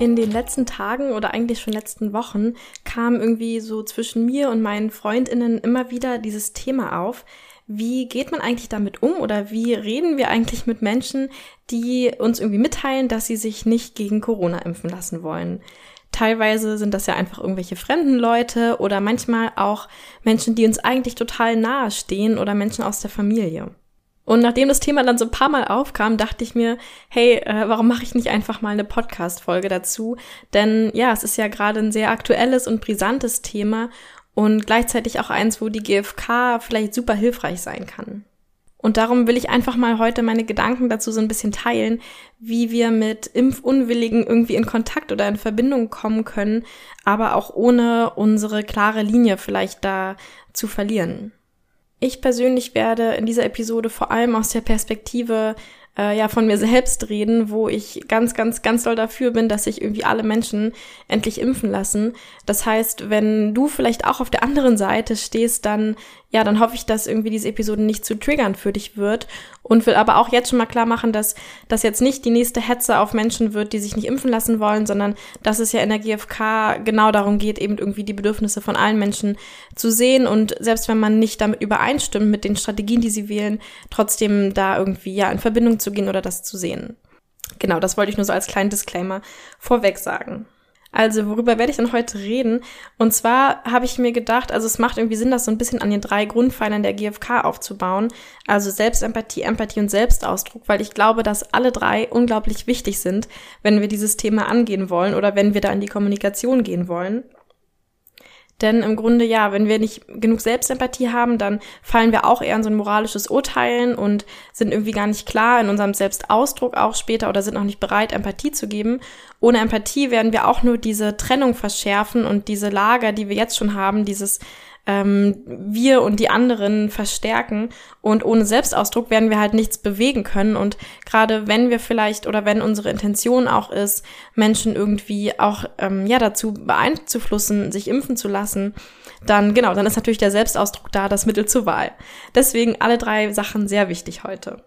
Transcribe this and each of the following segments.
In den letzten Tagen oder eigentlich schon letzten Wochen kam irgendwie so zwischen mir und meinen Freundinnen immer wieder dieses Thema auf. Wie geht man eigentlich damit um oder wie reden wir eigentlich mit Menschen, die uns irgendwie mitteilen, dass sie sich nicht gegen Corona impfen lassen wollen? Teilweise sind das ja einfach irgendwelche fremden Leute oder manchmal auch Menschen, die uns eigentlich total nahe stehen oder Menschen aus der Familie. Und nachdem das Thema dann so ein paar Mal aufkam, dachte ich mir, hey, äh, warum mache ich nicht einfach mal eine Podcast-Folge dazu? Denn ja, es ist ja gerade ein sehr aktuelles und brisantes Thema und gleichzeitig auch eins, wo die GfK vielleicht super hilfreich sein kann. Und darum will ich einfach mal heute meine Gedanken dazu so ein bisschen teilen, wie wir mit Impfunwilligen irgendwie in Kontakt oder in Verbindung kommen können, aber auch ohne unsere klare Linie vielleicht da zu verlieren. Ich persönlich werde in dieser Episode vor allem aus der Perspektive äh, ja von mir selbst reden, wo ich ganz, ganz, ganz doll dafür bin, dass sich irgendwie alle Menschen endlich impfen lassen. Das heißt, wenn du vielleicht auch auf der anderen Seite stehst, dann ja, dann hoffe ich, dass irgendwie diese Episode nicht zu triggern für dich wird und will aber auch jetzt schon mal klar machen, dass das jetzt nicht die nächste Hetze auf Menschen wird, die sich nicht impfen lassen wollen, sondern dass es ja in der GfK genau darum geht, eben irgendwie die Bedürfnisse von allen Menschen zu sehen und selbst wenn man nicht damit übereinstimmt mit den Strategien, die sie wählen, trotzdem da irgendwie ja in Verbindung zu gehen oder das zu sehen. Genau, das wollte ich nur so als kleinen Disclaimer vorweg sagen. Also, worüber werde ich denn heute reden? Und zwar habe ich mir gedacht, also es macht irgendwie Sinn, das so ein bisschen an den drei Grundpfeilern der GfK aufzubauen. Also Selbstempathie, Empathie und Selbstausdruck, weil ich glaube, dass alle drei unglaublich wichtig sind, wenn wir dieses Thema angehen wollen oder wenn wir da in die Kommunikation gehen wollen. Denn im Grunde, ja, wenn wir nicht genug Selbstempathie haben, dann fallen wir auch eher in so ein moralisches Urteilen und sind irgendwie gar nicht klar in unserem Selbstausdruck auch später oder sind auch nicht bereit, Empathie zu geben. Ohne Empathie werden wir auch nur diese Trennung verschärfen und diese Lager, die wir jetzt schon haben, dieses ähm, wir und die anderen verstärken. Und ohne Selbstausdruck werden wir halt nichts bewegen können. Und gerade wenn wir vielleicht oder wenn unsere Intention auch ist, Menschen irgendwie auch ähm, ja dazu beeinflussen, sich impfen zu lassen, dann genau, dann ist natürlich der Selbstausdruck da das Mittel zur Wahl. Deswegen alle drei Sachen sehr wichtig heute.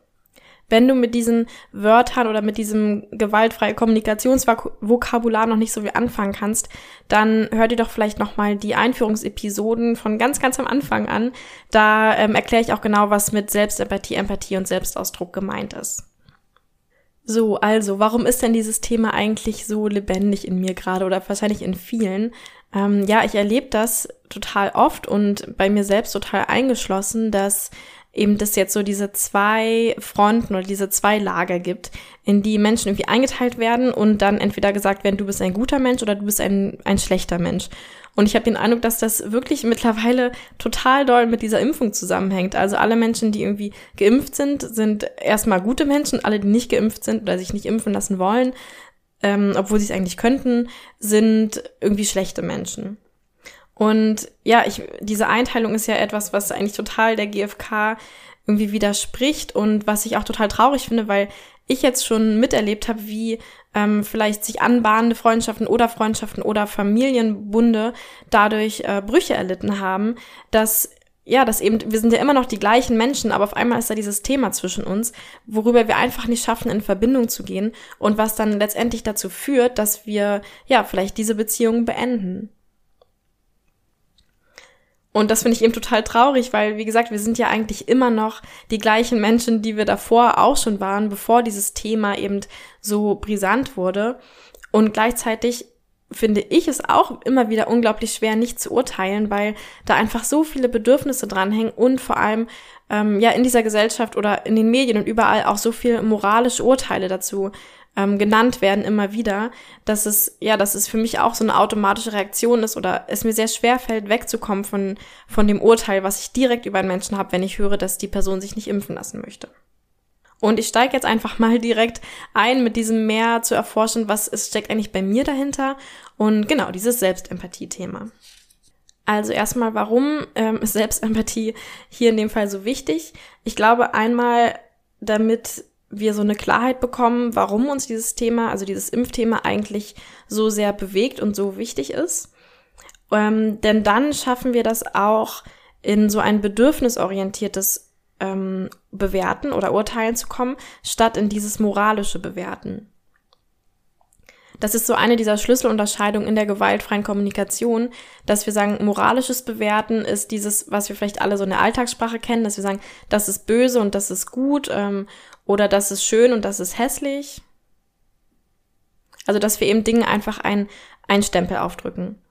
Wenn du mit diesen Wörtern oder mit diesem gewaltfreie Kommunikationsvokabular noch nicht so viel anfangen kannst, dann hör dir doch vielleicht nochmal die Einführungsepisoden von ganz, ganz am Anfang an. Da ähm, erkläre ich auch genau, was mit Selbstempathie, Empathie und Selbstausdruck gemeint ist. So, also, warum ist denn dieses Thema eigentlich so lebendig in mir gerade oder wahrscheinlich in vielen? Ähm, ja, ich erlebe das total oft und bei mir selbst total eingeschlossen, dass eben das jetzt so diese zwei Fronten oder diese zwei Lager gibt, in die Menschen irgendwie eingeteilt werden und dann entweder gesagt werden, du bist ein guter Mensch oder du bist ein, ein schlechter Mensch. Und ich habe den Eindruck, dass das wirklich mittlerweile total doll mit dieser Impfung zusammenhängt. Also alle Menschen, die irgendwie geimpft sind, sind erstmal gute Menschen. Alle, die nicht geimpft sind oder sich nicht impfen lassen wollen, ähm, obwohl sie es eigentlich könnten, sind irgendwie schlechte Menschen. Und ja, ich, diese Einteilung ist ja etwas, was eigentlich total der GfK irgendwie widerspricht und was ich auch total traurig finde, weil ich jetzt schon miterlebt habe, wie ähm, vielleicht sich anbahnende Freundschaften oder Freundschaften oder Familienbunde dadurch äh, Brüche erlitten haben, dass ja, dass eben, wir sind ja immer noch die gleichen Menschen, aber auf einmal ist da dieses Thema zwischen uns, worüber wir einfach nicht schaffen, in Verbindung zu gehen und was dann letztendlich dazu führt, dass wir, ja, vielleicht diese Beziehung beenden. Und das finde ich eben total traurig, weil, wie gesagt, wir sind ja eigentlich immer noch die gleichen Menschen, die wir davor auch schon waren, bevor dieses Thema eben so brisant wurde. Und gleichzeitig finde ich es auch immer wieder unglaublich schwer, nicht zu urteilen, weil da einfach so viele Bedürfnisse dranhängen und vor allem ähm, ja in dieser Gesellschaft oder in den Medien und überall auch so viel moralische Urteile dazu ähm, genannt werden immer wieder, dass es, ja, dass es für mich auch so eine automatische Reaktion ist oder es mir sehr schwer fällt, wegzukommen von, von dem Urteil, was ich direkt über einen Menschen habe, wenn ich höre, dass die Person sich nicht impfen lassen möchte. Und ich steige jetzt einfach mal direkt ein, mit diesem mehr zu erforschen, was ist, steckt eigentlich bei mir dahinter und genau dieses Selbstempathie-Thema. Also erstmal, warum ähm, ist Selbstempathie hier in dem Fall so wichtig? Ich glaube einmal, damit wir so eine Klarheit bekommen, warum uns dieses Thema, also dieses Impfthema eigentlich so sehr bewegt und so wichtig ist. Ähm, denn dann schaffen wir das auch in so ein bedürfnisorientiertes ähm, Bewerten oder Urteilen zu kommen, statt in dieses moralische Bewerten. Das ist so eine dieser Schlüsselunterscheidungen in der gewaltfreien Kommunikation, dass wir sagen, moralisches Bewerten ist dieses, was wir vielleicht alle so in der Alltagssprache kennen, dass wir sagen, das ist böse und das ist gut ähm, oder das ist schön und das ist hässlich. Also, dass wir eben Dingen einfach ein, ein Stempel aufdrücken.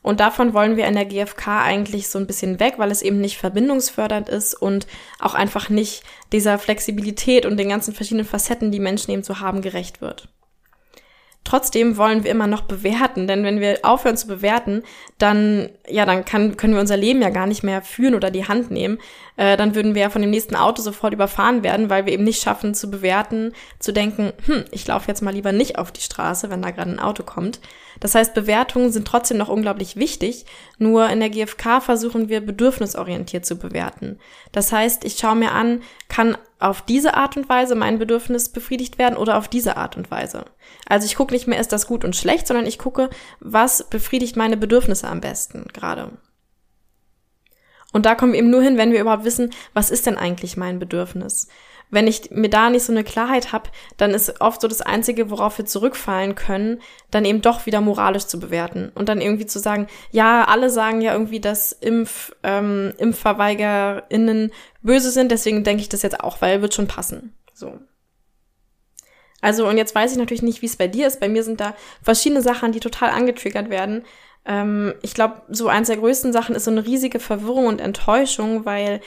Und davon wollen wir in der GfK eigentlich so ein bisschen weg, weil es eben nicht verbindungsfördernd ist und auch einfach nicht dieser Flexibilität und den ganzen verschiedenen Facetten, die Menschen eben so haben, gerecht wird. Trotzdem wollen wir immer noch bewerten, denn wenn wir aufhören zu bewerten, dann ja, dann kann, können wir unser Leben ja gar nicht mehr führen oder die Hand nehmen. Äh, dann würden wir ja von dem nächsten Auto sofort überfahren werden, weil wir eben nicht schaffen zu bewerten, zu denken, hm, ich laufe jetzt mal lieber nicht auf die Straße, wenn da gerade ein Auto kommt. Das heißt, Bewertungen sind trotzdem noch unglaublich wichtig, nur in der GfK versuchen wir bedürfnisorientiert zu bewerten. Das heißt, ich schaue mir an, kann auf diese Art und Weise mein Bedürfnis befriedigt werden oder auf diese Art und Weise. Also ich gucke nicht mehr, ist das gut und schlecht, sondern ich gucke, was befriedigt meine Bedürfnisse am besten gerade. Und da kommen wir eben nur hin, wenn wir überhaupt wissen, was ist denn eigentlich mein Bedürfnis. Wenn ich mir da nicht so eine Klarheit habe, dann ist oft so das Einzige, worauf wir zurückfallen können, dann eben doch wieder moralisch zu bewerten und dann irgendwie zu sagen, ja, alle sagen ja irgendwie, dass Impf, ähm, ImpfverweigerInnen böse sind, deswegen denke ich das jetzt auch, weil wird schon passen. So. Also, und jetzt weiß ich natürlich nicht, wie es bei dir ist. Bei mir sind da verschiedene Sachen, die total angetriggert werden. Ähm, ich glaube, so eins der größten Sachen ist so eine riesige Verwirrung und Enttäuschung, weil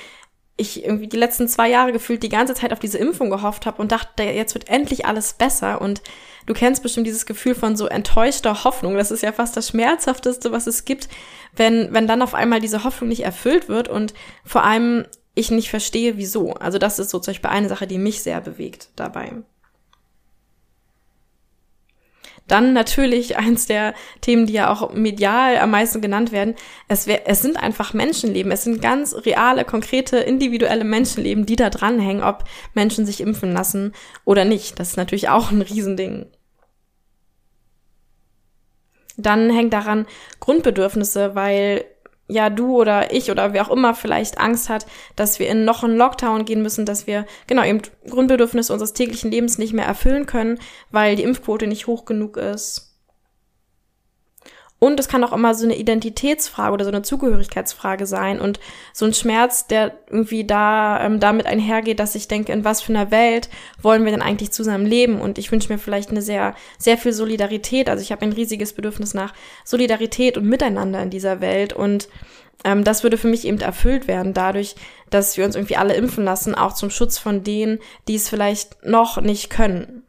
ich irgendwie die letzten zwei Jahre gefühlt die ganze Zeit auf diese Impfung gehofft habe und dachte, jetzt wird endlich alles besser. Und du kennst bestimmt dieses Gefühl von so enttäuschter Hoffnung. Das ist ja fast das Schmerzhafteste, was es gibt, wenn, wenn dann auf einmal diese Hoffnung nicht erfüllt wird und vor allem ich nicht verstehe, wieso. Also das ist so zum Beispiel eine Sache, die mich sehr bewegt dabei. Dann natürlich eins der Themen, die ja auch medial am meisten genannt werden. Es, wär, es sind einfach Menschenleben. Es sind ganz reale, konkrete, individuelle Menschenleben, die da dranhängen, ob Menschen sich impfen lassen oder nicht. Das ist natürlich auch ein Riesending. Dann hängt daran Grundbedürfnisse, weil ja du oder ich oder wer auch immer vielleicht Angst hat, dass wir in noch einen Lockdown gehen müssen, dass wir genau eben Grundbedürfnisse unseres täglichen Lebens nicht mehr erfüllen können, weil die Impfquote nicht hoch genug ist. Und es kann auch immer so eine Identitätsfrage oder so eine Zugehörigkeitsfrage sein und so ein Schmerz, der irgendwie da ähm, damit einhergeht, dass ich denke, in was für einer Welt wollen wir denn eigentlich zusammen leben? Und ich wünsche mir vielleicht eine sehr, sehr viel Solidarität. Also ich habe ein riesiges Bedürfnis nach Solidarität und Miteinander in dieser Welt. Und ähm, das würde für mich eben erfüllt werden, dadurch, dass wir uns irgendwie alle impfen lassen, auch zum Schutz von denen, die es vielleicht noch nicht können.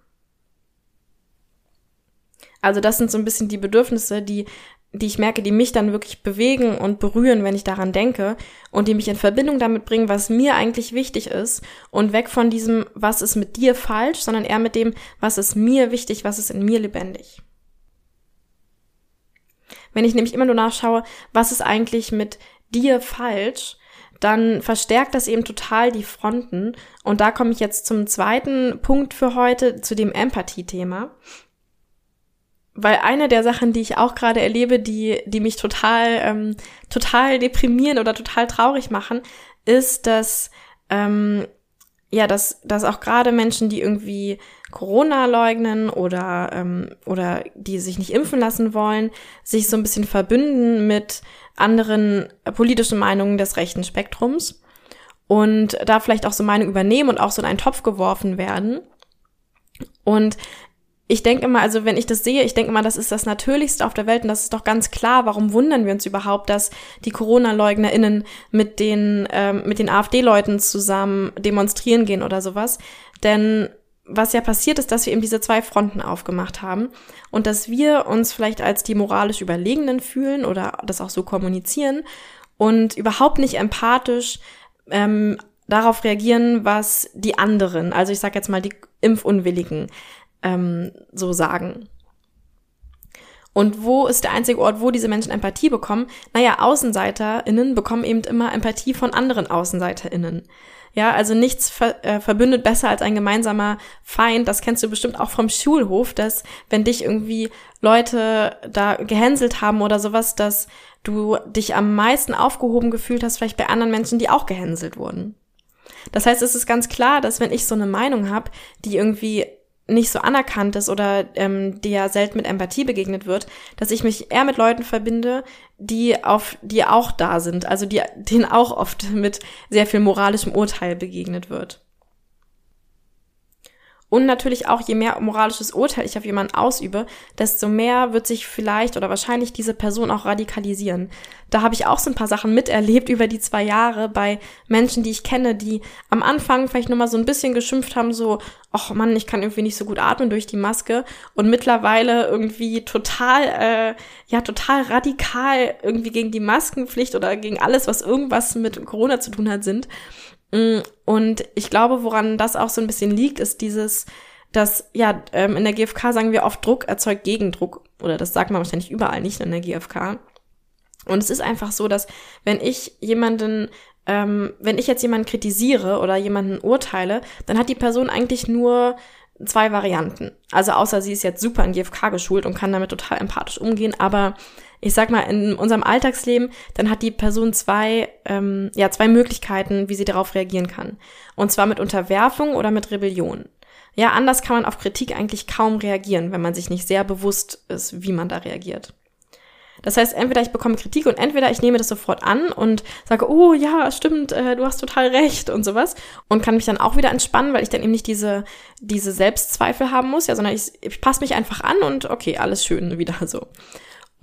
Also das sind so ein bisschen die Bedürfnisse, die die ich merke, die mich dann wirklich bewegen und berühren, wenn ich daran denke und die mich in Verbindung damit bringen, was mir eigentlich wichtig ist und weg von diesem, was ist mit dir falsch, sondern eher mit dem, was ist mir wichtig, was ist in mir lebendig. Wenn ich nämlich immer nur nachschaue, was ist eigentlich mit dir falsch, dann verstärkt das eben total die Fronten. Und da komme ich jetzt zum zweiten Punkt für heute, zu dem Empathie-Thema weil eine der Sachen, die ich auch gerade erlebe, die, die mich total, ähm, total deprimieren oder total traurig machen, ist, dass, ähm, ja, dass, dass auch gerade Menschen, die irgendwie Corona leugnen oder, ähm, oder die sich nicht impfen lassen wollen, sich so ein bisschen verbünden mit anderen politischen Meinungen des rechten Spektrums und da vielleicht auch so Meinung übernehmen und auch so in einen Topf geworfen werden. Und ich denke immer, also wenn ich das sehe, ich denke immer, das ist das Natürlichste auf der Welt und das ist doch ganz klar. Warum wundern wir uns überhaupt, dass die Corona-LeugnerInnen mit den, ähm, mit den AfD-Leuten zusammen demonstrieren gehen oder sowas? Denn was ja passiert ist, dass wir eben diese zwei Fronten aufgemacht haben und dass wir uns vielleicht als die moralisch Überlegenen fühlen oder das auch so kommunizieren und überhaupt nicht empathisch ähm, darauf reagieren, was die anderen, also ich sage jetzt mal die Impfunwilligen, ähm, so sagen. Und wo ist der einzige Ort, wo diese Menschen Empathie bekommen? Naja, AußenseiterInnen bekommen eben immer Empathie von anderen AußenseiterInnen. Ja, also nichts ver äh, verbündet besser als ein gemeinsamer Feind. Das kennst du bestimmt auch vom Schulhof, dass wenn dich irgendwie Leute da gehänselt haben oder sowas, dass du dich am meisten aufgehoben gefühlt hast, vielleicht bei anderen Menschen, die auch gehänselt wurden. Das heißt, es ist ganz klar, dass wenn ich so eine Meinung habe, die irgendwie nicht so anerkannt ist oder ähm, ja selten mit Empathie begegnet wird, dass ich mich eher mit Leuten verbinde, die auf, die auch da sind, also die, denen auch oft mit sehr viel moralischem Urteil begegnet wird. Und natürlich auch, je mehr moralisches Urteil ich auf jemanden ausübe, desto mehr wird sich vielleicht oder wahrscheinlich diese Person auch radikalisieren. Da habe ich auch so ein paar Sachen miterlebt über die zwei Jahre bei Menschen, die ich kenne, die am Anfang vielleicht nur mal so ein bisschen geschimpft haben, so, ach Mann, ich kann irgendwie nicht so gut atmen durch die Maske und mittlerweile irgendwie total, äh, ja, total radikal irgendwie gegen die Maskenpflicht oder gegen alles, was irgendwas mit Corona zu tun hat, sind. Mm, und ich glaube, woran das auch so ein bisschen liegt, ist dieses, dass, ja, ähm, in der GfK sagen wir oft, Druck erzeugt Gegendruck. Oder das sagt man wahrscheinlich überall, nicht in der GfK. Und es ist einfach so, dass wenn ich jemanden, ähm, wenn ich jetzt jemanden kritisiere oder jemanden urteile, dann hat die Person eigentlich nur zwei Varianten. Also außer sie ist jetzt super in GfK geschult und kann damit total empathisch umgehen, aber ich sag mal, in unserem Alltagsleben, dann hat die Person zwei, ähm, ja, zwei Möglichkeiten, wie sie darauf reagieren kann. Und zwar mit Unterwerfung oder mit Rebellion. Ja, anders kann man auf Kritik eigentlich kaum reagieren, wenn man sich nicht sehr bewusst ist, wie man da reagiert. Das heißt, entweder ich bekomme Kritik und entweder ich nehme das sofort an und sage, oh ja, stimmt, äh, du hast total recht und sowas und kann mich dann auch wieder entspannen, weil ich dann eben nicht diese, diese Selbstzweifel haben muss, ja, sondern ich, ich passe mich einfach an und okay, alles schön wieder so.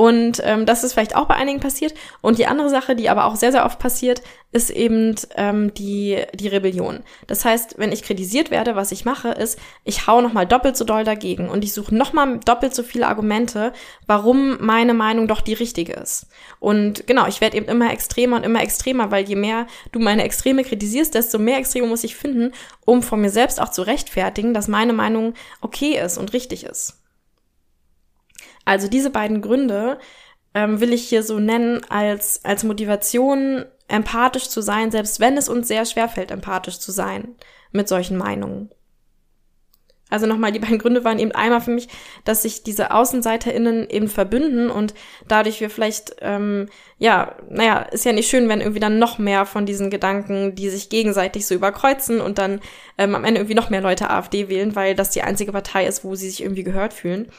Und ähm, das ist vielleicht auch bei einigen passiert. Und die andere Sache, die aber auch sehr, sehr oft passiert, ist eben ähm, die, die Rebellion. Das heißt, wenn ich kritisiert werde, was ich mache, ist, ich hau nochmal doppelt so doll dagegen und ich suche nochmal doppelt so viele Argumente, warum meine Meinung doch die richtige ist. Und genau, ich werde eben immer extremer und immer extremer, weil je mehr du meine Extreme kritisierst, desto mehr Extreme muss ich finden, um von mir selbst auch zu rechtfertigen, dass meine Meinung okay ist und richtig ist. Also diese beiden Gründe ähm, will ich hier so nennen als, als Motivation, empathisch zu sein, selbst wenn es uns sehr schwer fällt, empathisch zu sein mit solchen Meinungen. Also nochmal, die beiden Gründe waren eben einmal für mich, dass sich diese AußenseiterInnen eben verbünden und dadurch wir vielleicht, ähm, ja, naja, ist ja nicht schön, wenn irgendwie dann noch mehr von diesen Gedanken, die sich gegenseitig so überkreuzen und dann ähm, am Ende irgendwie noch mehr Leute AfD wählen, weil das die einzige Partei ist, wo sie sich irgendwie gehört fühlen.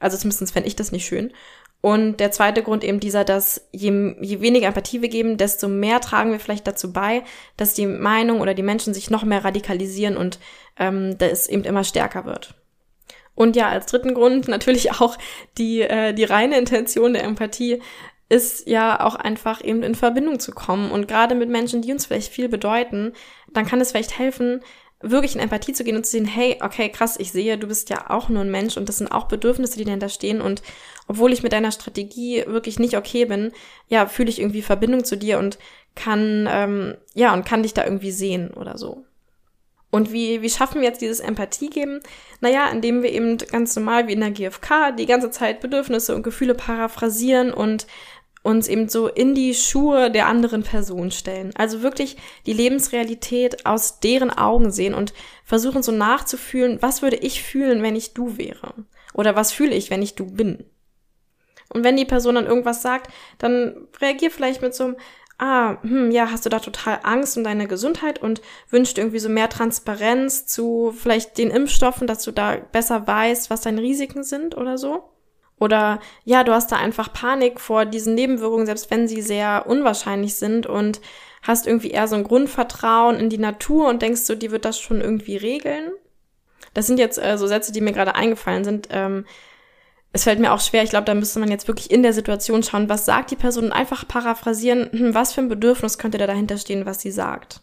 Also zumindest fände ich das nicht schön. Und der zweite Grund eben dieser, dass je, je weniger Empathie wir geben, desto mehr tragen wir vielleicht dazu bei, dass die Meinung oder die Menschen sich noch mehr radikalisieren und ähm, das eben immer stärker wird. Und ja, als dritten Grund natürlich auch die, äh, die reine Intention der Empathie ist ja auch einfach eben in Verbindung zu kommen. Und gerade mit Menschen, die uns vielleicht viel bedeuten, dann kann es vielleicht helfen, wirklich in Empathie zu gehen und zu sehen, hey, okay, krass, ich sehe, du bist ja auch nur ein Mensch und das sind auch Bedürfnisse, die dahinter stehen und obwohl ich mit deiner Strategie wirklich nicht okay bin, ja, fühle ich irgendwie Verbindung zu dir und kann, ähm, ja, und kann dich da irgendwie sehen oder so. Und wie, wie schaffen wir jetzt dieses Empathie geben? Naja, indem wir eben ganz normal wie in der GfK die ganze Zeit Bedürfnisse und Gefühle paraphrasieren und uns eben so in die Schuhe der anderen Person stellen. Also wirklich die Lebensrealität aus deren Augen sehen und versuchen so nachzufühlen, was würde ich fühlen, wenn ich du wäre? Oder was fühle ich, wenn ich du bin? Und wenn die Person dann irgendwas sagt, dann reagier vielleicht mit so einem, ah, hm, ja, hast du da total Angst um deine Gesundheit und wünscht irgendwie so mehr Transparenz zu vielleicht den Impfstoffen, dass du da besser weißt, was deine Risiken sind oder so? Oder ja, du hast da einfach Panik vor diesen Nebenwirkungen, selbst wenn sie sehr unwahrscheinlich sind und hast irgendwie eher so ein Grundvertrauen in die Natur und denkst so, die wird das schon irgendwie regeln. Das sind jetzt äh, so Sätze, die mir gerade eingefallen sind. Ähm, es fällt mir auch schwer, ich glaube, da müsste man jetzt wirklich in der Situation schauen, was sagt die Person und einfach paraphrasieren, hm, was für ein Bedürfnis könnte da dahinter stehen, was sie sagt.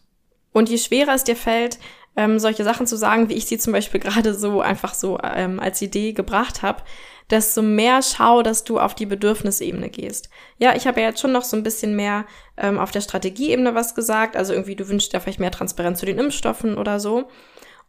Und je schwerer es dir fällt, ähm, solche Sachen zu sagen, wie ich sie zum Beispiel gerade so einfach so ähm, als Idee gebracht habe, desto mehr schau, dass du auf die Bedürfnisebene gehst. Ja, ich habe ja jetzt schon noch so ein bisschen mehr ähm, auf der Strategieebene was gesagt. Also irgendwie, du wünschst ja vielleicht mehr Transparenz zu den Impfstoffen oder so.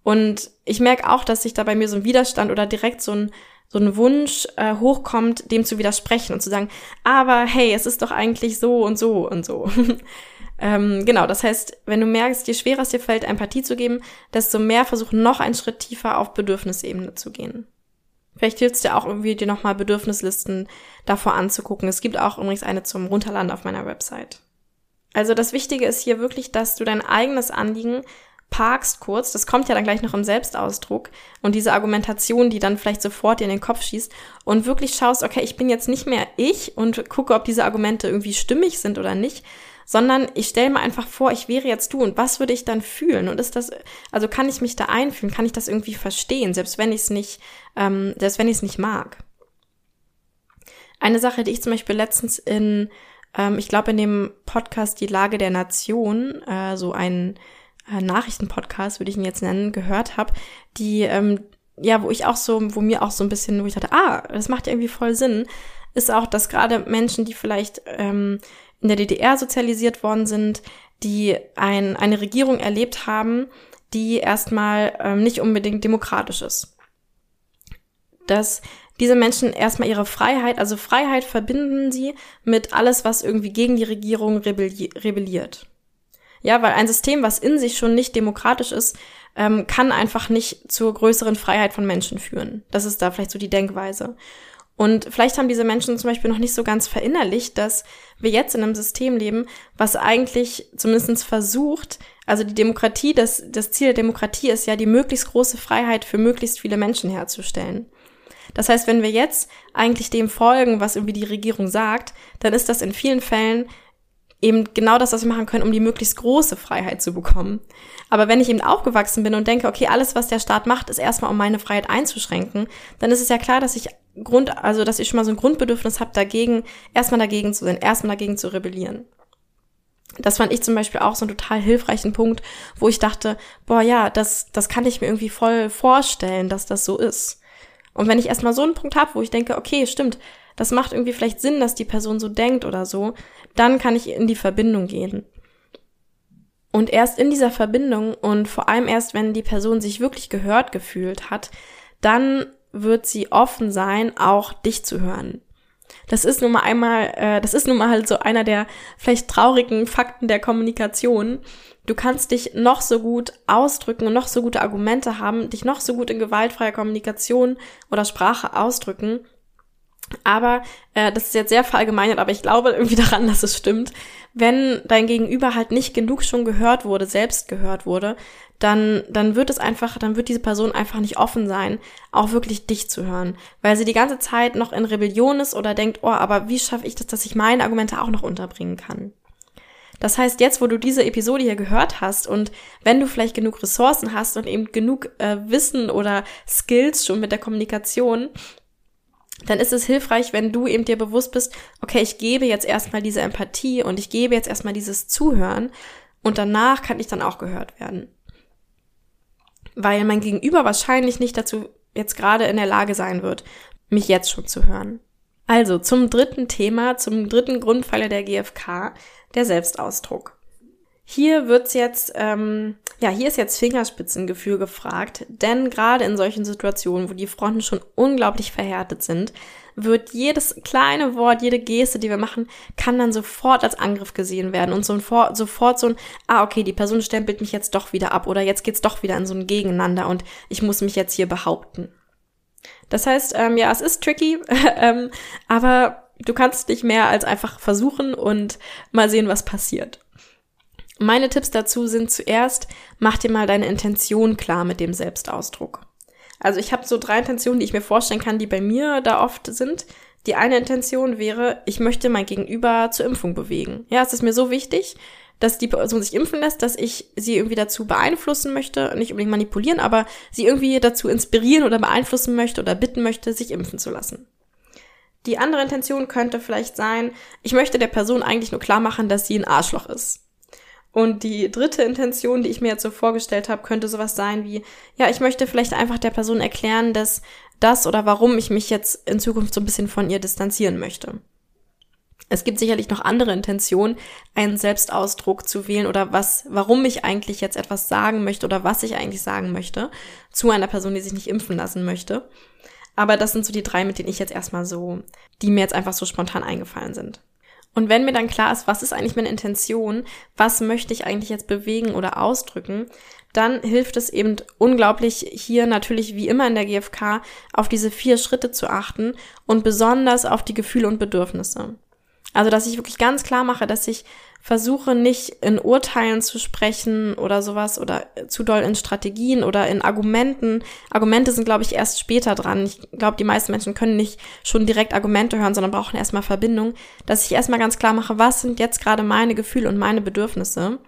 Und ich merke auch, dass sich da bei mir so ein Widerstand oder direkt so ein, so ein Wunsch äh, hochkommt, dem zu widersprechen und zu sagen, aber hey, es ist doch eigentlich so und so und so. ähm, genau, das heißt, wenn du merkst, je schwerer es dir fällt, Empathie zu geben, desto mehr versuch noch einen Schritt tiefer auf Bedürfnisebene zu gehen. Vielleicht hilft es dir auch irgendwie, dir nochmal Bedürfnislisten davor anzugucken. Es gibt auch übrigens eine zum Runterladen auf meiner Website. Also das Wichtige ist hier wirklich, dass du dein eigenes Anliegen parkst kurz, das kommt ja dann gleich noch im Selbstausdruck und diese Argumentation, die dann vielleicht sofort dir in den Kopf schießt und wirklich schaust, okay, ich bin jetzt nicht mehr ich und gucke, ob diese Argumente irgendwie stimmig sind oder nicht, sondern ich stelle mir einfach vor, ich wäre jetzt du und was würde ich dann fühlen? Und ist das, also kann ich mich da einfühlen, kann ich das irgendwie verstehen, selbst wenn ich es nicht, ähm, selbst wenn ich es nicht mag. Eine Sache, die ich zum Beispiel letztens in, ähm, ich glaube in dem Podcast Die Lage der Nation, äh, so ein äh, Nachrichtenpodcast, würde ich ihn jetzt nennen, gehört habe, die, ähm, ja, wo ich auch so, wo mir auch so ein bisschen, wo ich dachte, ah, das macht ja irgendwie voll Sinn, ist auch, dass gerade Menschen, die vielleicht ähm, in der DDR sozialisiert worden sind, die ein, eine Regierung erlebt haben, die erstmal ähm, nicht unbedingt demokratisch ist. Dass diese Menschen erstmal ihre Freiheit, also Freiheit verbinden sie mit alles, was irgendwie gegen die Regierung rebelli rebelliert. Ja, weil ein System, was in sich schon nicht demokratisch ist, ähm, kann einfach nicht zur größeren Freiheit von Menschen führen. Das ist da vielleicht so die Denkweise. Und vielleicht haben diese Menschen zum Beispiel noch nicht so ganz verinnerlicht, dass wir jetzt in einem System leben, was eigentlich zumindest versucht, also die Demokratie, das, das Ziel der Demokratie ist ja, die möglichst große Freiheit für möglichst viele Menschen herzustellen. Das heißt, wenn wir jetzt eigentlich dem folgen, was irgendwie die Regierung sagt, dann ist das in vielen Fällen eben genau das, was wir machen können, um die möglichst große Freiheit zu bekommen. Aber wenn ich eben aufgewachsen bin und denke, okay, alles, was der Staat macht, ist erstmal, um meine Freiheit einzuschränken, dann ist es ja klar, dass ich Grund, also dass ich schon mal so ein Grundbedürfnis habe, dagegen, erstmal dagegen zu sein, erstmal dagegen zu rebellieren. Das fand ich zum Beispiel auch so einen total hilfreichen Punkt, wo ich dachte, boah, ja, das, das kann ich mir irgendwie voll vorstellen, dass das so ist. Und wenn ich erstmal so einen Punkt habe, wo ich denke, okay, stimmt, das macht irgendwie vielleicht Sinn, dass die Person so denkt oder so, dann kann ich in die Verbindung gehen. Und erst in dieser Verbindung und vor allem erst, wenn die Person sich wirklich gehört gefühlt hat, dann wird sie offen sein, auch dich zu hören. Das ist nun mal einmal, äh, das ist nun mal halt so einer der vielleicht traurigen Fakten der Kommunikation. Du kannst dich noch so gut ausdrücken und noch so gute Argumente haben, dich noch so gut in gewaltfreier Kommunikation oder Sprache ausdrücken. Aber äh, das ist jetzt sehr verallgemeinert, aber ich glaube irgendwie daran, dass es stimmt. Wenn dein Gegenüber halt nicht genug schon gehört wurde, selbst gehört wurde, dann, dann wird es einfach, dann wird diese Person einfach nicht offen sein, auch wirklich dich zu hören, weil sie die ganze Zeit noch in Rebellion ist oder denkt, oh, aber wie schaffe ich das, dass ich meine Argumente auch noch unterbringen kann? Das heißt, jetzt, wo du diese Episode hier gehört hast und wenn du vielleicht genug Ressourcen hast und eben genug äh, Wissen oder Skills schon mit der Kommunikation, dann ist es hilfreich, wenn du eben dir bewusst bist, okay, ich gebe jetzt erstmal diese Empathie und ich gebe jetzt erstmal dieses Zuhören und danach kann ich dann auch gehört werden. Weil mein Gegenüber wahrscheinlich nicht dazu jetzt gerade in der Lage sein wird, mich jetzt schon zu hören. Also zum dritten Thema, zum dritten Grundpfeiler der GfK, der Selbstausdruck. Hier wird's jetzt, ähm, ja, hier ist jetzt Fingerspitzengefühl gefragt, denn gerade in solchen Situationen, wo die Fronten schon unglaublich verhärtet sind, wird jedes kleine Wort, jede Geste, die wir machen, kann dann sofort als Angriff gesehen werden und sofort, sofort so ein, ah, okay, die Person stempelt mich jetzt doch wieder ab oder jetzt geht's doch wieder in so ein Gegeneinander und ich muss mich jetzt hier behaupten. Das heißt, ähm, ja, es ist tricky, ähm, aber du kannst nicht mehr als einfach versuchen und mal sehen, was passiert. Meine Tipps dazu sind zuerst, mach dir mal deine Intention klar mit dem Selbstausdruck. Also ich habe so drei Intentionen, die ich mir vorstellen kann, die bei mir da oft sind. Die eine Intention wäre, ich möchte mein Gegenüber zur Impfung bewegen. Ja, es ist mir so wichtig, dass die Person sich impfen lässt, dass ich sie irgendwie dazu beeinflussen möchte, nicht unbedingt manipulieren, aber sie irgendwie dazu inspirieren oder beeinflussen möchte oder bitten möchte, sich impfen zu lassen. Die andere Intention könnte vielleicht sein, ich möchte der Person eigentlich nur klar machen, dass sie ein Arschloch ist. Und die dritte Intention, die ich mir jetzt so vorgestellt habe, könnte sowas sein wie, ja, ich möchte vielleicht einfach der Person erklären, dass das oder warum ich mich jetzt in Zukunft so ein bisschen von ihr distanzieren möchte. Es gibt sicherlich noch andere Intentionen, einen Selbstausdruck zu wählen oder was, warum ich eigentlich jetzt etwas sagen möchte oder was ich eigentlich sagen möchte zu einer Person, die sich nicht impfen lassen möchte. Aber das sind so die drei, mit denen ich jetzt erstmal so, die mir jetzt einfach so spontan eingefallen sind. Und wenn mir dann klar ist, was ist eigentlich meine Intention, was möchte ich eigentlich jetzt bewegen oder ausdrücken, dann hilft es eben unglaublich hier natürlich wie immer in der GfK auf diese vier Schritte zu achten und besonders auf die Gefühle und Bedürfnisse. Also, dass ich wirklich ganz klar mache, dass ich versuche nicht in Urteilen zu sprechen oder sowas oder zu doll in Strategien oder in Argumenten. Argumente sind, glaube ich, erst später dran. Ich glaube, die meisten Menschen können nicht schon direkt Argumente hören, sondern brauchen erstmal Verbindung. Dass ich erstmal ganz klar mache, was sind jetzt gerade meine Gefühle und meine Bedürfnisse.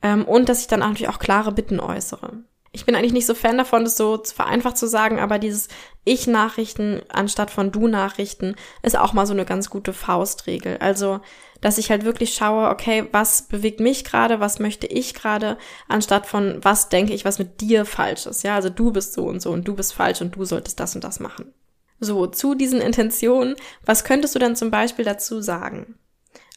Ähm, und dass ich dann natürlich auch klare Bitten äußere. Ich bin eigentlich nicht so Fan davon, das so vereinfacht zu sagen, aber dieses Ich-Nachrichten anstatt von Du-Nachrichten ist auch mal so eine ganz gute Faustregel. Also, dass ich halt wirklich schaue, okay, was bewegt mich gerade, was möchte ich gerade, anstatt von was denke ich, was mit dir falsch ist. Ja, also du bist so und so und du bist falsch und du solltest das und das machen. So, zu diesen Intentionen, was könntest du denn zum Beispiel dazu sagen?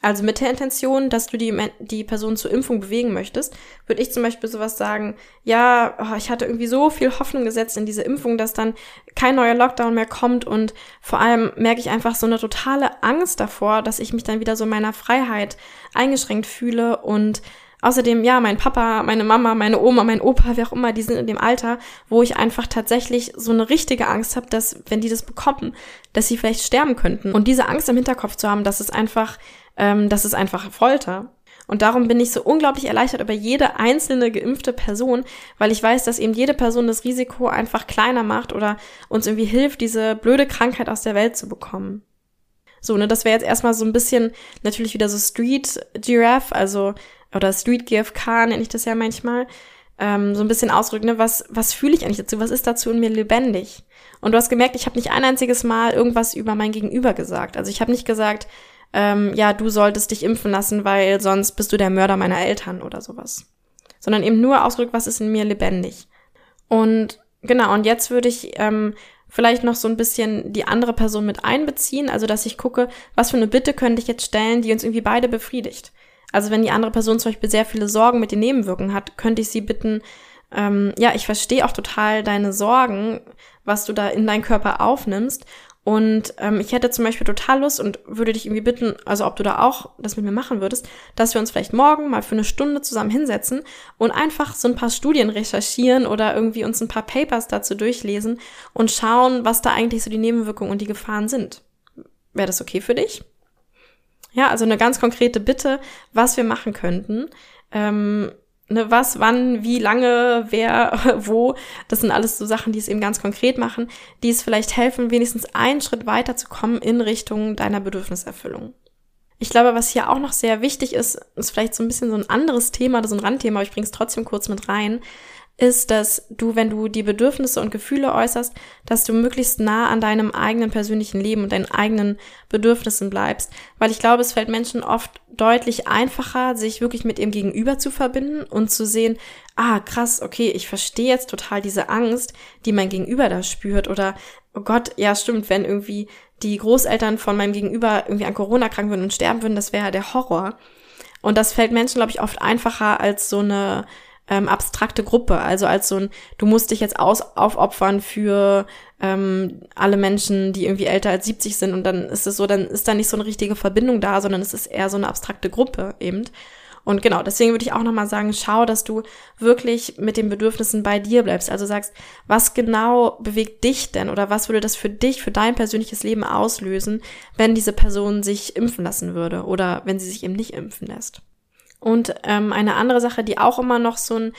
Also mit der Intention, dass du die, die Person zur Impfung bewegen möchtest, würde ich zum Beispiel sowas sagen, ja, oh, ich hatte irgendwie so viel Hoffnung gesetzt in diese Impfung, dass dann kein neuer Lockdown mehr kommt und vor allem merke ich einfach so eine totale Angst davor, dass ich mich dann wieder so in meiner Freiheit eingeschränkt fühle und Außerdem, ja, mein Papa, meine Mama, meine Oma, mein Opa, wer auch immer, die sind in dem Alter, wo ich einfach tatsächlich so eine richtige Angst habe, dass, wenn die das bekommen, dass sie vielleicht sterben könnten. Und diese Angst im Hinterkopf zu haben, dass es einfach ähm, das ist einfach Folter. Und darum bin ich so unglaublich erleichtert über jede einzelne geimpfte Person, weil ich weiß, dass eben jede Person das Risiko einfach kleiner macht oder uns irgendwie hilft, diese blöde Krankheit aus der Welt zu bekommen. So, ne, das wäre jetzt erstmal so ein bisschen natürlich wieder so Street Giraffe, also oder Street GFK nenne ich das ja manchmal, ähm, so ein bisschen ausdrücken, ne, was, was fühle ich eigentlich dazu, was ist dazu in mir lebendig? Und du hast gemerkt, ich habe nicht ein einziges Mal irgendwas über mein Gegenüber gesagt. Also ich habe nicht gesagt, ähm, ja, du solltest dich impfen lassen, weil sonst bist du der Mörder meiner Eltern oder sowas. Sondern eben nur ausdrückt, was ist in mir lebendig. Und genau, und jetzt würde ich ähm, vielleicht noch so ein bisschen die andere Person mit einbeziehen, also dass ich gucke, was für eine Bitte könnte ich jetzt stellen, die uns irgendwie beide befriedigt. Also wenn die andere Person zum Beispiel sehr viele Sorgen mit den Nebenwirkungen hat, könnte ich sie bitten, ähm, ja, ich verstehe auch total deine Sorgen, was du da in deinen Körper aufnimmst und ähm, ich hätte zum Beispiel total Lust und würde dich irgendwie bitten, also ob du da auch das mit mir machen würdest, dass wir uns vielleicht morgen mal für eine Stunde zusammen hinsetzen und einfach so ein paar Studien recherchieren oder irgendwie uns ein paar Papers dazu durchlesen und schauen, was da eigentlich so die Nebenwirkungen und die Gefahren sind. Wäre das okay für dich? Ja, also eine ganz konkrete Bitte, was wir machen könnten. Ähm, ne, was, wann, wie lange, wer, wo. Das sind alles so Sachen, die es eben ganz konkret machen, die es vielleicht helfen, wenigstens einen Schritt weiter zu kommen in Richtung deiner Bedürfniserfüllung. Ich glaube, was hier auch noch sehr wichtig ist, ist vielleicht so ein bisschen so ein anderes Thema, so ein Randthema, aber ich bringe es trotzdem kurz mit rein, ist, dass du, wenn du die Bedürfnisse und Gefühle äußerst, dass du möglichst nah an deinem eigenen persönlichen Leben und deinen eigenen Bedürfnissen bleibst. Weil ich glaube, es fällt Menschen oft deutlich einfacher, sich wirklich mit ihrem Gegenüber zu verbinden und zu sehen, ah, krass, okay, ich verstehe jetzt total diese Angst, die mein Gegenüber da spürt oder, oh Gott, ja, stimmt, wenn irgendwie die Großeltern von meinem Gegenüber irgendwie an Corona krank würden und sterben würden, das wäre ja der Horror. Und das fällt Menschen, glaube ich, oft einfacher als so eine ähm, abstrakte Gruppe, also als so ein, du musst dich jetzt aus, aufopfern für ähm, alle Menschen, die irgendwie älter als 70 sind und dann ist es so, dann ist da nicht so eine richtige Verbindung da, sondern es ist eher so eine abstrakte Gruppe eben. Und genau, deswegen würde ich auch nochmal sagen, schau, dass du wirklich mit den Bedürfnissen bei dir bleibst. Also sagst, was genau bewegt dich denn oder was würde das für dich, für dein persönliches Leben auslösen, wenn diese Person sich impfen lassen würde oder wenn sie sich eben nicht impfen lässt. Und ähm, eine andere Sache, die auch immer noch so ein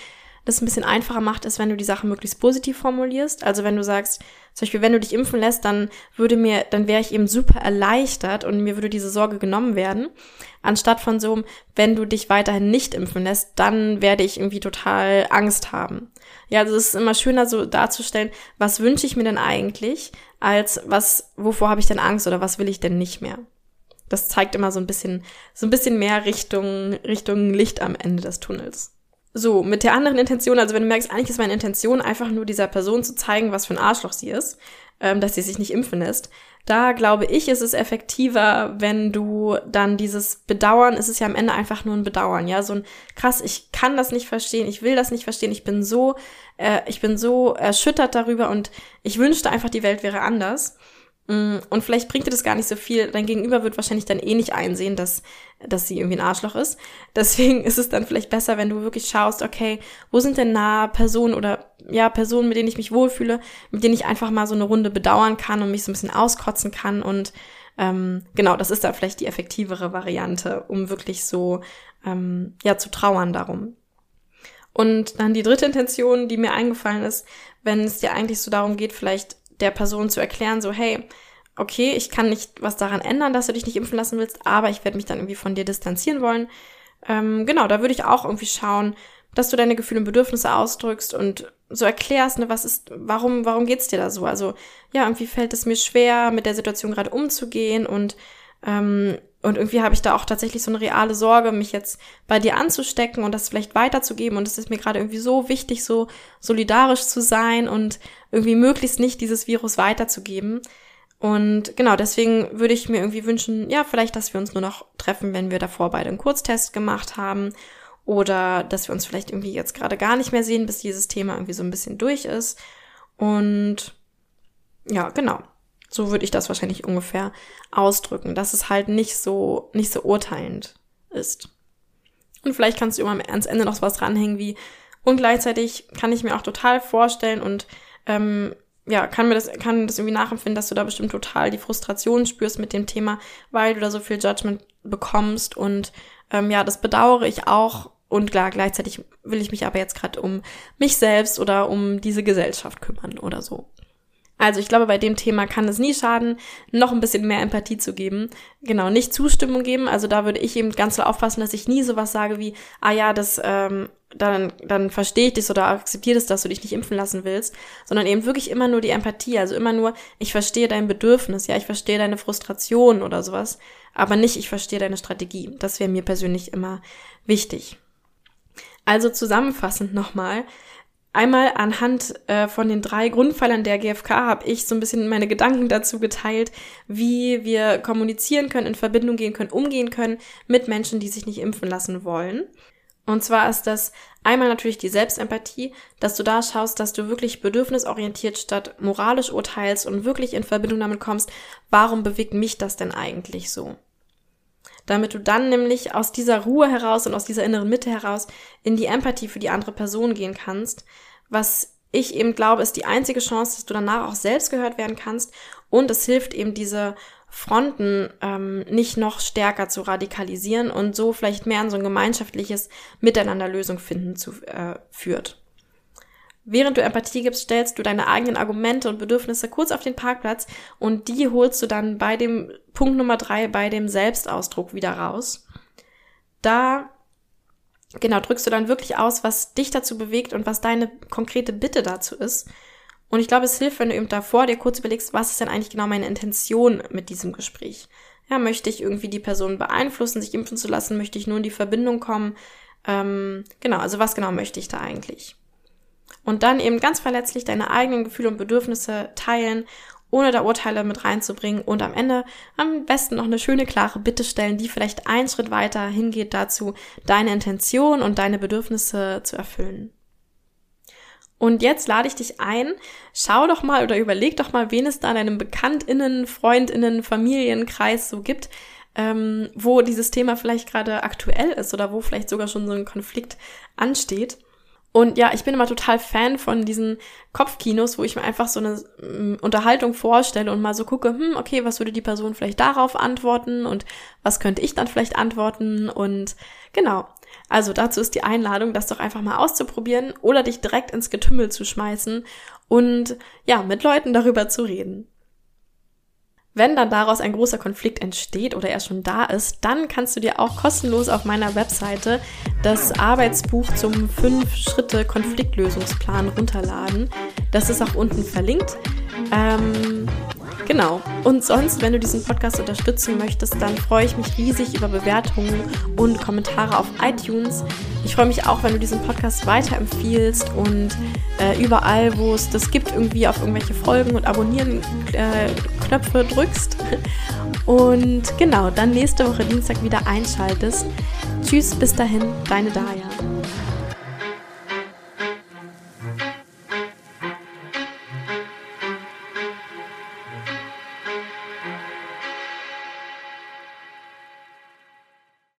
das ein bisschen einfacher macht, ist, wenn du die Sache möglichst positiv formulierst. Also wenn du sagst, zum Beispiel, wenn du dich impfen lässt, dann würde mir, dann wäre ich eben super erleichtert und mir würde diese Sorge genommen werden. Anstatt von so, wenn du dich weiterhin nicht impfen lässt, dann werde ich irgendwie total Angst haben. Ja, also es ist immer schöner so darzustellen, was wünsche ich mir denn eigentlich, als was, wovor habe ich denn Angst oder was will ich denn nicht mehr das zeigt immer so ein bisschen, so ein bisschen mehr Richtung, Richtung Licht am Ende des Tunnels. So, mit der anderen Intention, also wenn du merkst, eigentlich ist meine Intention einfach nur dieser Person zu zeigen, was für ein Arschloch sie ist, ähm, dass sie sich nicht impfen lässt. Da glaube ich, ist es effektiver, wenn du dann dieses Bedauern, es ist ja am Ende einfach nur ein Bedauern, ja, so ein krass, ich kann das nicht verstehen, ich will das nicht verstehen, ich bin so, äh, ich bin so erschüttert darüber und ich wünschte einfach, die Welt wäre anders. Mm, und vielleicht bringt dir das gar nicht so viel. Dein Gegenüber wird wahrscheinlich dann eh nicht einsehen, dass, dass sie irgendwie ein Arschloch ist. Deswegen ist es dann vielleicht besser, wenn du wirklich schaust, okay, wo sind denn nahe Personen oder ja, Personen, mit denen ich mich wohlfühle, mit denen ich einfach mal so eine Runde bedauern kann und mich so ein bisschen auskotzen kann. Und ähm, genau, das ist da vielleicht die effektivere Variante, um wirklich so ähm, ja zu trauern darum. Und dann die dritte Intention, die mir eingefallen ist, wenn es dir eigentlich so darum geht, vielleicht der Person zu erklären, so, hey, okay, ich kann nicht was daran ändern, dass du dich nicht impfen lassen willst, aber ich werde mich dann irgendwie von dir distanzieren wollen. Ähm, genau, da würde ich auch irgendwie schauen, dass du deine Gefühle und Bedürfnisse ausdrückst und so erklärst, ne, was ist, warum, warum geht's dir da so? Also, ja, irgendwie fällt es mir schwer, mit der Situation gerade umzugehen und ähm, und irgendwie habe ich da auch tatsächlich so eine reale Sorge, mich jetzt bei dir anzustecken und das vielleicht weiterzugeben. Und es ist mir gerade irgendwie so wichtig, so solidarisch zu sein und irgendwie möglichst nicht dieses Virus weiterzugeben. Und genau, deswegen würde ich mir irgendwie wünschen, ja, vielleicht, dass wir uns nur noch treffen, wenn wir davor beide einen Kurztest gemacht haben. Oder dass wir uns vielleicht irgendwie jetzt gerade gar nicht mehr sehen, bis dieses Thema irgendwie so ein bisschen durch ist. Und ja, genau. So würde ich das wahrscheinlich ungefähr ausdrücken, dass es halt nicht so, nicht so urteilend ist. Und vielleicht kannst du immer ans Ende noch was dranhängen wie, und gleichzeitig kann ich mir auch total vorstellen und ähm, ja, kann mir das, kann das irgendwie nachempfinden, dass du da bestimmt total die Frustration spürst mit dem Thema, weil du da so viel Judgment bekommst und ähm, ja, das bedauere ich auch und klar, gleichzeitig will ich mich aber jetzt gerade um mich selbst oder um diese Gesellschaft kümmern oder so. Also ich glaube, bei dem Thema kann es nie schaden, noch ein bisschen mehr Empathie zu geben. Genau, nicht Zustimmung geben. Also da würde ich eben ganz klar aufpassen, dass ich nie sowas sage wie, ah ja, das, ähm, dann, dann verstehe ich das oder akzeptiere das, dass du dich nicht impfen lassen willst, sondern eben wirklich immer nur die Empathie. Also immer nur, ich verstehe dein Bedürfnis, ja, ich verstehe deine Frustration oder sowas, aber nicht, ich verstehe deine Strategie. Das wäre mir persönlich immer wichtig. Also zusammenfassend nochmal, Einmal anhand äh, von den drei Grundpfeilern der GfK habe ich so ein bisschen meine Gedanken dazu geteilt, wie wir kommunizieren können, in Verbindung gehen können, umgehen können mit Menschen, die sich nicht impfen lassen wollen. Und zwar ist das einmal natürlich die Selbstempathie, dass du da schaust, dass du wirklich bedürfnisorientiert statt moralisch urteilst und wirklich in Verbindung damit kommst, warum bewegt mich das denn eigentlich so? Damit du dann nämlich aus dieser Ruhe heraus und aus dieser inneren Mitte heraus in die Empathie für die andere Person gehen kannst, was ich eben glaube, ist die einzige Chance, dass du danach auch selbst gehört werden kannst und es hilft eben diese Fronten ähm, nicht noch stärker zu radikalisieren und so vielleicht mehr an so ein gemeinschaftliches Miteinander Lösung finden zu, äh, führt. Während du Empathie gibst, stellst du deine eigenen Argumente und Bedürfnisse kurz auf den Parkplatz und die holst du dann bei dem Punkt Nummer drei, bei dem Selbstausdruck wieder raus. Da, genau, drückst du dann wirklich aus, was dich dazu bewegt und was deine konkrete Bitte dazu ist. Und ich glaube, es hilft, wenn du eben davor dir kurz überlegst, was ist denn eigentlich genau meine Intention mit diesem Gespräch? Ja, möchte ich irgendwie die Person beeinflussen, sich impfen zu lassen? Möchte ich nur in die Verbindung kommen? Ähm, genau, also was genau möchte ich da eigentlich? Und dann eben ganz verletzlich deine eigenen Gefühle und Bedürfnisse teilen, ohne da Urteile mit reinzubringen und am Ende am besten noch eine schöne, klare Bitte stellen, die vielleicht einen Schritt weiter hingeht dazu, deine Intention und deine Bedürfnisse zu erfüllen. Und jetzt lade ich dich ein, schau doch mal oder überleg doch mal, wen es da in deinem Bekanntinnen, Freundinnen, Familienkreis so gibt, ähm, wo dieses Thema vielleicht gerade aktuell ist oder wo vielleicht sogar schon so ein Konflikt ansteht. Und ja, ich bin immer total Fan von diesen Kopfkinos, wo ich mir einfach so eine ähm, Unterhaltung vorstelle und mal so gucke, hm, okay, was würde die Person vielleicht darauf antworten und was könnte ich dann vielleicht antworten und genau. Also dazu ist die Einladung, das doch einfach mal auszuprobieren oder dich direkt ins Getümmel zu schmeißen und ja, mit Leuten darüber zu reden. Wenn dann daraus ein großer Konflikt entsteht oder er schon da ist, dann kannst du dir auch kostenlos auf meiner Webseite das Arbeitsbuch zum 5-Schritte-Konfliktlösungsplan runterladen. Das ist auch unten verlinkt. Ähm, Genau. Und sonst, wenn du diesen Podcast unterstützen möchtest, dann freue ich mich riesig über Bewertungen und Kommentare auf iTunes. Ich freue mich auch, wenn du diesen Podcast weiterempfiehlst und äh, überall, wo es das gibt, irgendwie auf irgendwelche Folgen und Abonnieren-Knöpfe äh, drückst. Und genau, dann nächste Woche Dienstag wieder einschaltest. Tschüss, bis dahin, deine Daya.